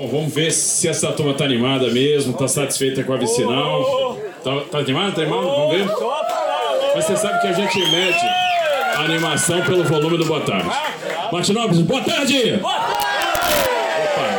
Bom, vamos ver se essa turma tá animada mesmo, tá satisfeita com a vicinal. Tá, tá animado? Tá animado? Vamos ver? Mas você sabe que a gente mede a animação pelo volume do boa tarde. Martinópolis, boa tarde! Opa,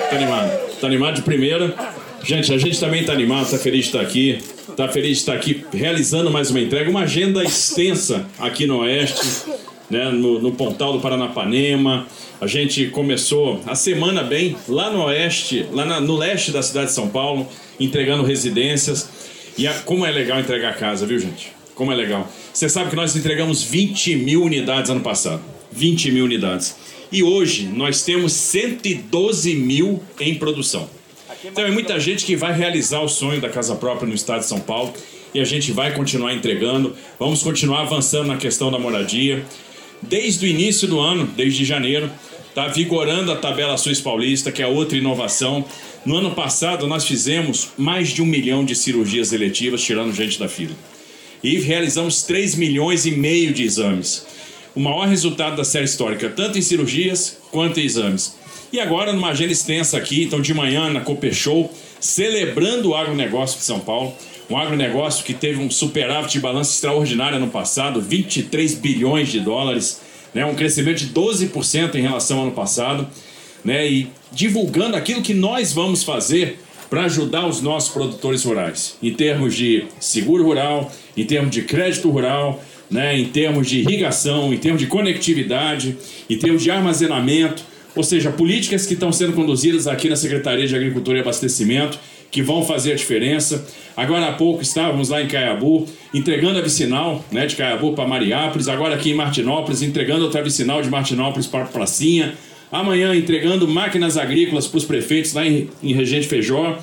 tá animado. Tá animado de primeira. Gente, a gente também tá animado, tá feliz de estar aqui. Tá feliz de estar aqui realizando mais uma entrega, uma agenda extensa aqui no Oeste, né, no, no Pontal do Paranapanema. A gente começou a semana bem lá no Oeste, lá na, no leste da cidade de São Paulo, entregando residências. E a, como é legal entregar casa, viu, gente? Como é legal. Você sabe que nós entregamos 20 mil unidades ano passado. 20 mil unidades. E hoje nós temos 112 mil em produção. Então é muita gente que vai realizar o sonho da casa própria no estado de São Paulo e a gente vai continuar entregando. Vamos continuar avançando na questão da moradia. Desde o início do ano, desde janeiro, está vigorando a tabela Suíça Paulista, que é outra inovação. No ano passado, nós fizemos mais de um milhão de cirurgias eletivas, tirando gente da fila. E realizamos 3 milhões e meio de exames. O maior resultado da série histórica, tanto em cirurgias quanto em exames. E agora, numa agenda extensa aqui, então de manhã na Cooper Show, celebrando o agronegócio de São Paulo. Um agronegócio que teve um superávit de balanço extraordinário no passado, 23 bilhões de dólares, né? um crescimento de 12% em relação ao ano passado. Né? E divulgando aquilo que nós vamos fazer para ajudar os nossos produtores rurais, em termos de seguro rural, em termos de crédito rural, né, em termos de irrigação, em termos de conectividade, em termos de armazenamento, ou seja, políticas que estão sendo conduzidas aqui na Secretaria de Agricultura e Abastecimento, que vão fazer a diferença. Agora há pouco estávamos lá em Caiabu, entregando a vicinal né, de Caiabu para Mariápolis, agora aqui em Martinópolis, entregando outra vicinal de Martinópolis para Pracinha. Amanhã entregando máquinas agrícolas para os prefeitos lá em, em Regente Feijó.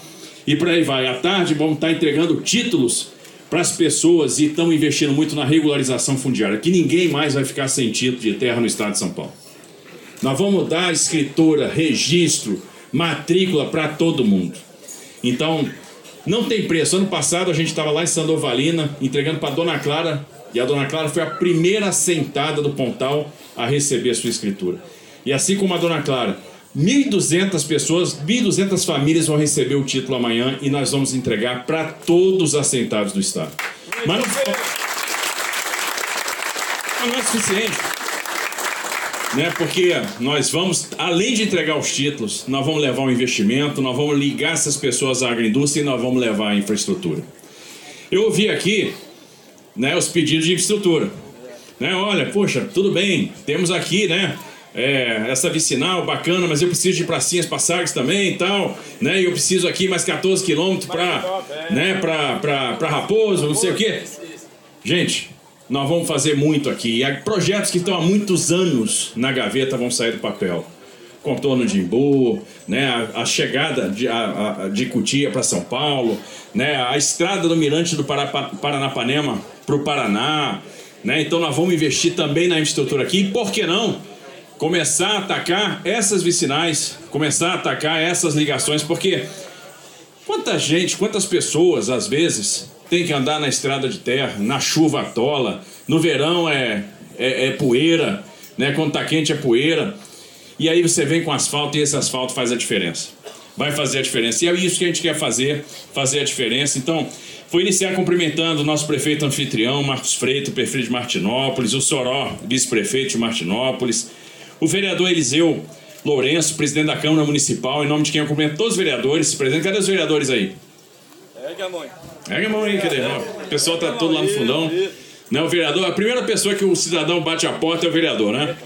E por aí vai. À tarde vamos estar entregando títulos para as pessoas e estão investindo muito na regularização fundiária, que ninguém mais vai ficar sem título de terra no estado de São Paulo. Nós vamos dar escritura, registro, matrícula para todo mundo. Então, não tem preço. Ano passado a gente estava lá em Sandovalina entregando para Dona Clara e a Dona Clara foi a primeira sentada do Pontal a receber a sua escritura. E assim como a Dona Clara, 1.200 pessoas, 1.200 famílias vão receber o título amanhã e nós vamos entregar para todos os assentados do Estado. Mas não, mas não é suficiente. Né? Porque nós vamos, além de entregar os títulos, nós vamos levar o investimento, nós vamos ligar essas pessoas à agroindústria e nós vamos levar a infraestrutura. Eu ouvi aqui né, os pedidos de infraestrutura. Né? Olha, poxa, tudo bem, temos aqui, né? é, essa vicinal bacana, mas eu preciso de pracinhas passagens também e tal, né? E eu preciso aqui mais 14 quilômetros para né, pra, pra, pra Raposo, não sei o quê. Gente, nós vamos fazer muito aqui. E projetos que estão há muitos anos na gaveta vão sair do papel. Contorno de Imbu, né, a, a chegada de, a, a, de Cutia para São Paulo, né, a estrada do Mirante do Paranapanema para o Paraná. Né, então nós vamos investir também na infraestrutura aqui. E por que não? começar a atacar essas vicinais, começar a atacar essas ligações, porque quanta gente, quantas pessoas às vezes tem que andar na estrada de terra, na chuva atola, no verão é, é, é poeira, né? quando tá quente é poeira, e aí você vem com asfalto e esse asfalto faz a diferença. Vai fazer a diferença. E é isso que a gente quer fazer, fazer a diferença. Então, vou iniciar cumprimentando o nosso prefeito anfitrião, Marcos Freito, prefeito de Martinópolis, o Soró, vice-prefeito de Martinópolis, o vereador Eliseu Lourenço, presidente da Câmara Municipal, em nome de quem eu cumprimento todos os vereadores. Presidente, cadê os vereadores aí? Ergue a mão. Ergue a mão aí, cadê? O pessoal está todo lá no fundão. Né, o vereador, a primeira pessoa que o cidadão bate a porta é o vereador, né?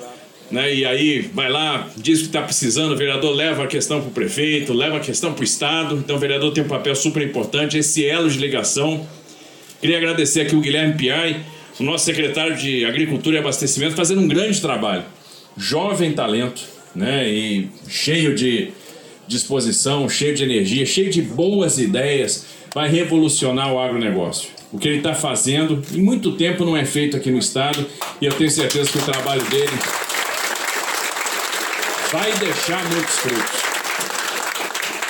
Né, e aí vai lá, diz o que está precisando, o vereador leva a questão para o prefeito, leva a questão para o Estado. Então o vereador tem um papel super importante, esse elo de ligação. Queria agradecer aqui o Guilherme Piai, o nosso secretário de Agricultura e Abastecimento, fazendo um grande trabalho jovem talento, né? E cheio de disposição, cheio de energia, cheio de boas ideias, vai revolucionar o agronegócio. O que ele está fazendo, em muito tempo não é feito aqui no estado, e eu tenho certeza que o trabalho dele vai deixar muitos frutos.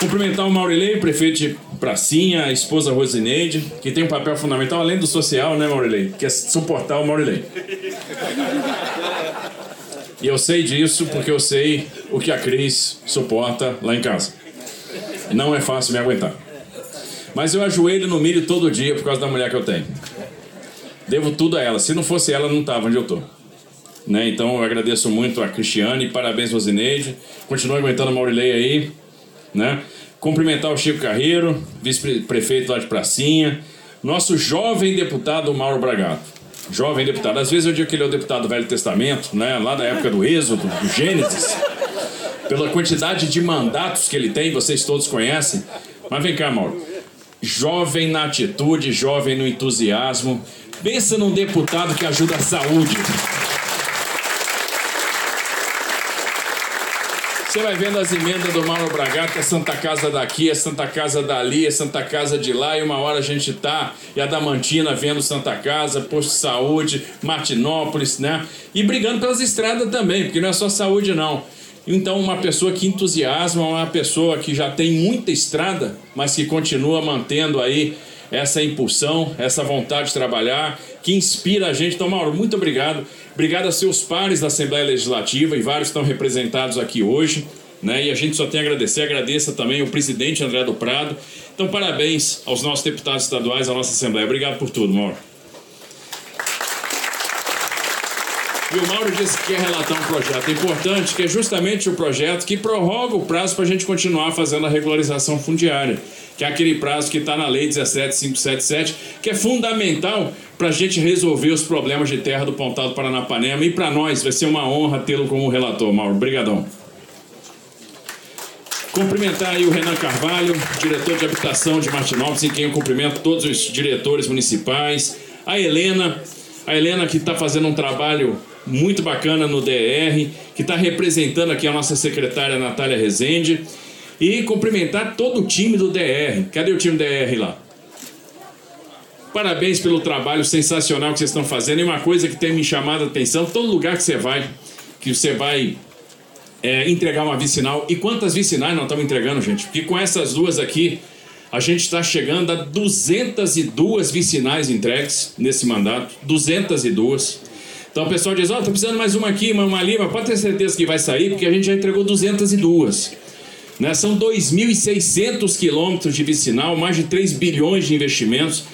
Cumprimentar o Maurilei, prefeito de Pracinha, a esposa Rosineide, que tem um papel fundamental, além do social, né, Maurilei? Que é suportar o Maurilei. E eu sei disso porque eu sei o que a Cris suporta lá em casa. Não é fácil me aguentar. Mas eu ajoelho no milho todo dia por causa da mulher que eu tenho. Devo tudo a ela. Se não fosse ela, não estava onde eu estou. Né? Então eu agradeço muito a Cristiane, parabéns Rosineide. Continua aguentando a Maurilei aí. Né? Cumprimentar o Chico Carreiro, vice-prefeito lá de Pracinha. Nosso jovem deputado Mauro Bragato. Jovem deputado. Às vezes eu digo que ele é o deputado do Velho Testamento, né? lá da época do Êxodo, do Gênesis. Pela quantidade de mandatos que ele tem, vocês todos conhecem. Mas vem cá, Mauro. Jovem na atitude, jovem no entusiasmo. Pensa num deputado que ajuda a saúde. Você vai vendo as emendas do Mauro Bragato, é Santa Casa daqui, é Santa Casa dali, é Santa Casa de lá, e uma hora a gente tá, e a Damantina vendo Santa Casa, posto de saúde, Martinópolis, né? E brigando pelas estradas também, porque não é só saúde não. Então, uma pessoa que entusiasma, uma pessoa que já tem muita estrada, mas que continua mantendo aí essa impulsão, essa vontade de trabalhar, que inspira a gente. Então, Mauro, muito obrigado. Obrigado a seus pares da Assembleia Legislativa, e vários estão representados aqui hoje. Né? E a gente só tem a agradecer. Agradeça também o presidente André do Prado. Então, parabéns aos nossos deputados estaduais, à nossa Assembleia. Obrigado por tudo, Mauro. E o Mauro disse que quer relatar um projeto importante, que é justamente o projeto que prorroga o prazo para a gente continuar fazendo a regularização fundiária, que é aquele prazo que está na Lei 17577, que é fundamental para a gente resolver os problemas de terra do Pontal do Paranapanema. E para nós vai ser uma honra tê-lo como relator, Mauro. Obrigadão. Cumprimentar aí o Renan Carvalho, diretor de habitação de Martinópolis, em quem eu cumprimento todos os diretores municipais. A Helena, a Helena que está fazendo um trabalho muito bacana no DR, que está representando aqui a nossa secretária Natália Rezende. E cumprimentar todo o time do DR. Cadê o time do DR lá? Parabéns pelo trabalho sensacional que vocês estão fazendo. E uma coisa que tem me chamado a atenção: todo lugar que você vai, que você vai é, entregar uma vicinal. E quantas vicinais nós estamos entregando, gente? Porque com essas duas aqui, a gente está chegando a 202 vicinais entregues nesse mandato. 202. Então o pessoal diz, ó, oh, tô precisando mais uma aqui, uma ali, mas pode ter certeza que vai sair, porque a gente já entregou 202. Né? São 2.600 quilômetros de vicinal, mais de 3 bilhões de investimentos.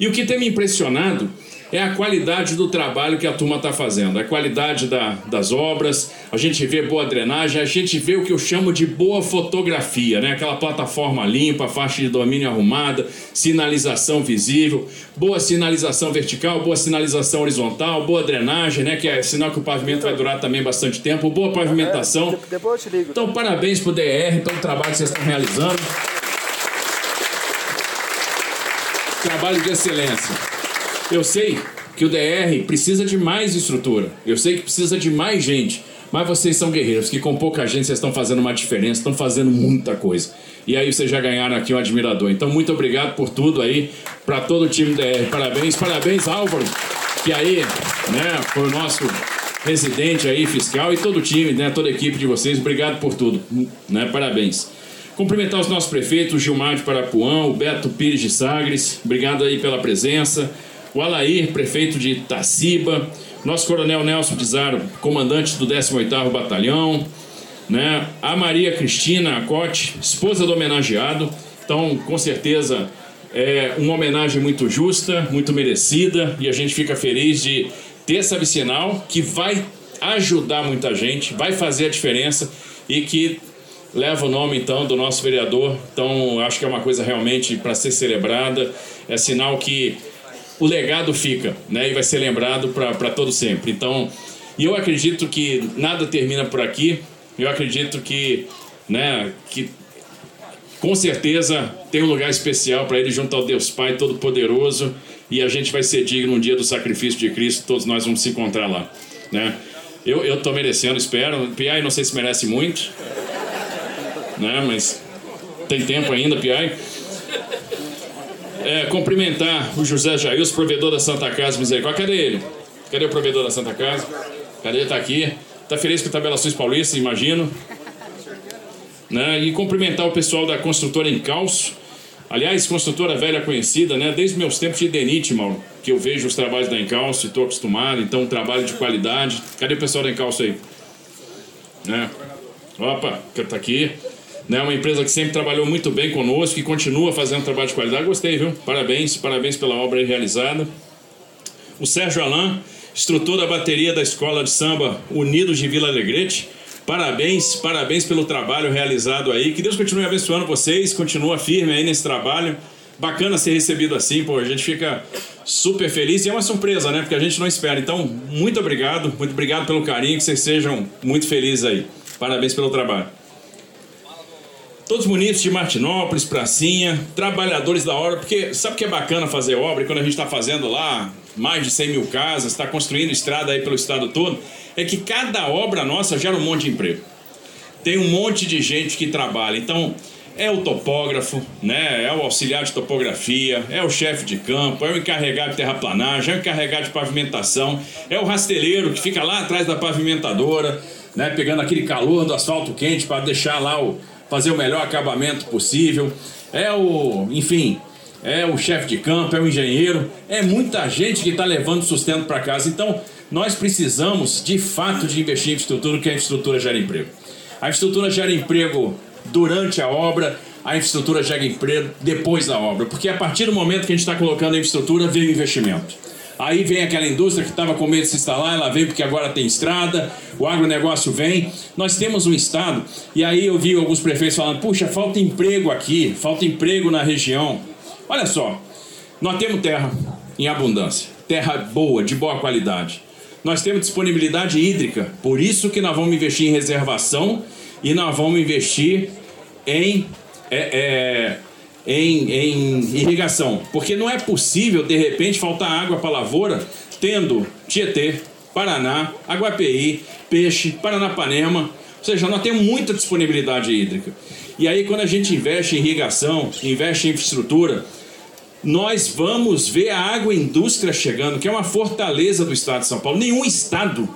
E o que tem me impressionado é a qualidade do trabalho que a turma está fazendo, a qualidade da, das obras, a gente vê boa drenagem, a gente vê o que eu chamo de boa fotografia, né? aquela plataforma limpa, faixa de domínio arrumada, sinalização visível, boa sinalização vertical, boa sinalização horizontal, boa drenagem, né? que é sinal que o pavimento vai durar também bastante tempo, boa pavimentação. Então, parabéns para o DR pelo trabalho que vocês estão realizando. Trabalho de excelência. Eu sei que o DR precisa de mais estrutura. Eu sei que precisa de mais gente. Mas vocês são guerreiros, que com pouca gente vocês estão fazendo uma diferença, estão fazendo muita coisa. E aí vocês já ganharam aqui um admirador. Então, muito obrigado por tudo aí, para todo o time DR. Parabéns, parabéns, Álvaro, que aí, né, foi o nosso presidente aí, fiscal, e todo o time, né, toda a equipe de vocês. Obrigado por tudo, né, parabéns. Cumprimentar os nossos prefeitos, Gilmar de Parapuã, o Beto Pires de Sagres. Obrigado aí pela presença o Alair, prefeito de Itaciba, nosso coronel Nelson Pizarro, comandante do 18º Batalhão, né? a Maria Cristina Acote, esposa do homenageado. Então, com certeza, é uma homenagem muito justa, muito merecida, e a gente fica feliz de ter essa vicinal que vai ajudar muita gente, vai fazer a diferença e que leva o nome então do nosso vereador. Então, acho que é uma coisa realmente para ser celebrada. É sinal que o legado fica, né? E vai ser lembrado para todo sempre. Então, e eu acredito que nada termina por aqui. Eu acredito que, né, que com certeza tem um lugar especial para ele junto ao Deus Pai Todo-Poderoso e a gente vai ser digno um dia do sacrifício de Cristo, todos nós vamos se encontrar lá, né? Eu, eu tô merecendo, espero. Piai não sei se merece muito, né? Mas tem tempo ainda, Piai é, cumprimentar o José Jailson, provedor da Santa Casa Misericórdia. Cadê ele? Cadê o provedor da Santa Casa? Cadê ele? Está aqui. Está feliz com tabelações paulistas, imagino. Né? E cumprimentar o pessoal da construtora Encalço. Aliás, construtora velha conhecida, né? Desde meus tempos de Denite, que eu vejo os trabalhos da Encalço e estou acostumado, então um trabalho de qualidade. Cadê o pessoal da Encalço aí? Né? Opa, tá aqui. Né? Uma empresa que sempre trabalhou muito bem conosco e continua fazendo trabalho de qualidade. Gostei, viu? Parabéns, parabéns pela obra realizada. O Sérgio Alain, instrutor da bateria da Escola de Samba Unidos de Vila Alegrete. Parabéns, parabéns pelo trabalho realizado aí. Que Deus continue abençoando vocês, continua firme aí nesse trabalho. Bacana ser recebido assim, pô, a gente fica super feliz e é uma surpresa, né? Porque a gente não espera. Então, muito obrigado, muito obrigado pelo carinho, que vocês sejam muito felizes aí. Parabéns pelo trabalho. Todos munícipes de Martinópolis, Pracinha, trabalhadores da obra, porque sabe o que é bacana fazer obra? Quando a gente está fazendo lá mais de 100 mil casas, está construindo estrada aí pelo estado todo, é que cada obra nossa gera um monte de emprego. Tem um monte de gente que trabalha. Então, é o topógrafo, né? é o auxiliar de topografia, é o chefe de campo, é o encarregado de terraplanagem, é o encarregado de pavimentação, é o rasteleiro que fica lá atrás da pavimentadora, né? pegando aquele calor do asfalto quente para deixar lá o fazer o melhor acabamento possível. É o, enfim, é o chefe de campo, é o engenheiro, é muita gente que está levando sustento para casa. Então, nós precisamos de fato de investir em infraestrutura, porque a infraestrutura gera emprego. A infraestrutura gera emprego durante a obra, a infraestrutura gera emprego depois da obra, porque a partir do momento que a gente está colocando a infraestrutura, vem o investimento. Aí vem aquela indústria que estava com medo de se instalar, ela vem porque agora tem estrada, o agronegócio vem. Nós temos um estado, e aí eu vi alguns prefeitos falando: puxa, falta emprego aqui, falta emprego na região. Olha só, nós temos terra em abundância, terra boa, de boa qualidade. Nós temos disponibilidade hídrica, por isso que nós vamos investir em reservação e nós vamos investir em é, é, em, em irrigação. Porque não é possível, de repente, faltar água para lavoura, tendo Tietê, Paraná, Aguapeí, Peixe, Paranapanema. Ou seja, nós temos muita disponibilidade hídrica. E aí, quando a gente investe em irrigação, investe em infraestrutura, nós vamos ver a agroindústria chegando, que é uma fortaleza do estado de São Paulo. Nenhum estado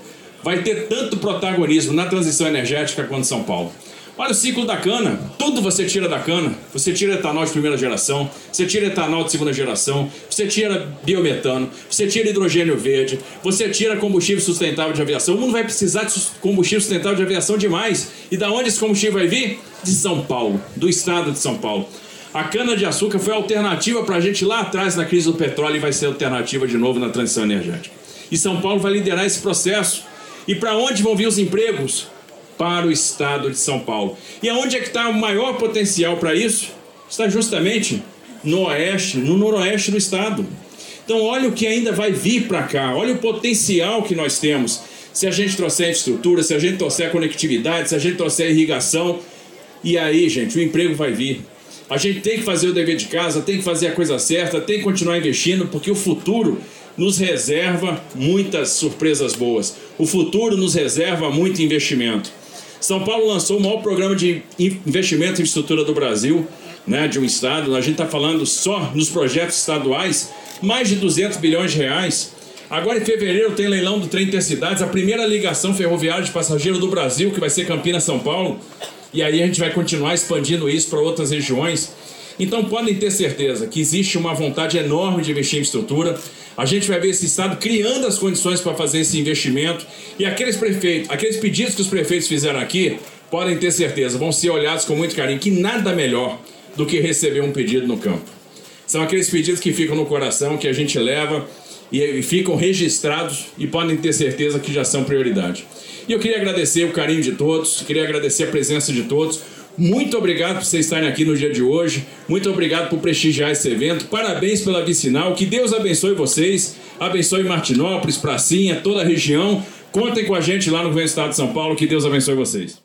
vai ter tanto protagonismo na transição energética quanto São Paulo. Olha o ciclo da cana. Tudo você tira da cana. Você tira etanol de primeira geração, você tira etanol de segunda geração, você tira biometano, você tira hidrogênio verde, você tira combustível sustentável de aviação. O mundo vai precisar de combustível sustentável de aviação demais. E da onde esse combustível vai vir? De São Paulo, do estado de São Paulo. A cana-de-açúcar foi alternativa para a gente lá atrás na crise do petróleo e vai ser alternativa de novo na transição energética. E São Paulo vai liderar esse processo. E para onde vão vir os empregos? Para o estado de São Paulo. E aonde é que está o maior potencial para isso? Está justamente no oeste, no noroeste do estado. Então, olha o que ainda vai vir para cá, olha o potencial que nós temos. Se a gente trouxer infraestrutura, se a gente trouxer conectividade, se a gente trouxer irrigação, e aí, gente, o emprego vai vir. A gente tem que fazer o dever de casa, tem que fazer a coisa certa, tem que continuar investindo, porque o futuro nos reserva muitas surpresas boas. O futuro nos reserva muito investimento. São Paulo lançou o maior programa de investimento em infraestrutura do Brasil, né, de um estado. A gente está falando só nos projetos estaduais, mais de 200 bilhões de reais. Agora em fevereiro tem leilão do trem Intercidades, a primeira ligação ferroviária de passageiro do Brasil, que vai ser Campinas-São Paulo. E aí a gente vai continuar expandindo isso para outras regiões. Então podem ter certeza que existe uma vontade enorme de investir em estrutura. A gente vai ver esse Estado criando as condições para fazer esse investimento. E aqueles prefeitos, aqueles pedidos que os prefeitos fizeram aqui, podem ter certeza, vão ser olhados com muito carinho, que nada melhor do que receber um pedido no campo. São aqueles pedidos que ficam no coração, que a gente leva e ficam registrados e podem ter certeza que já são prioridade. E eu queria agradecer o carinho de todos, queria agradecer a presença de todos. Muito obrigado por vocês estarem aqui no dia de hoje. Muito obrigado por prestigiar esse evento. Parabéns pela vicinal. Que Deus abençoe vocês. Abençoe Martinópolis, Pracinha, toda a região. Contem com a gente lá no Governo do Estado de São Paulo. Que Deus abençoe vocês.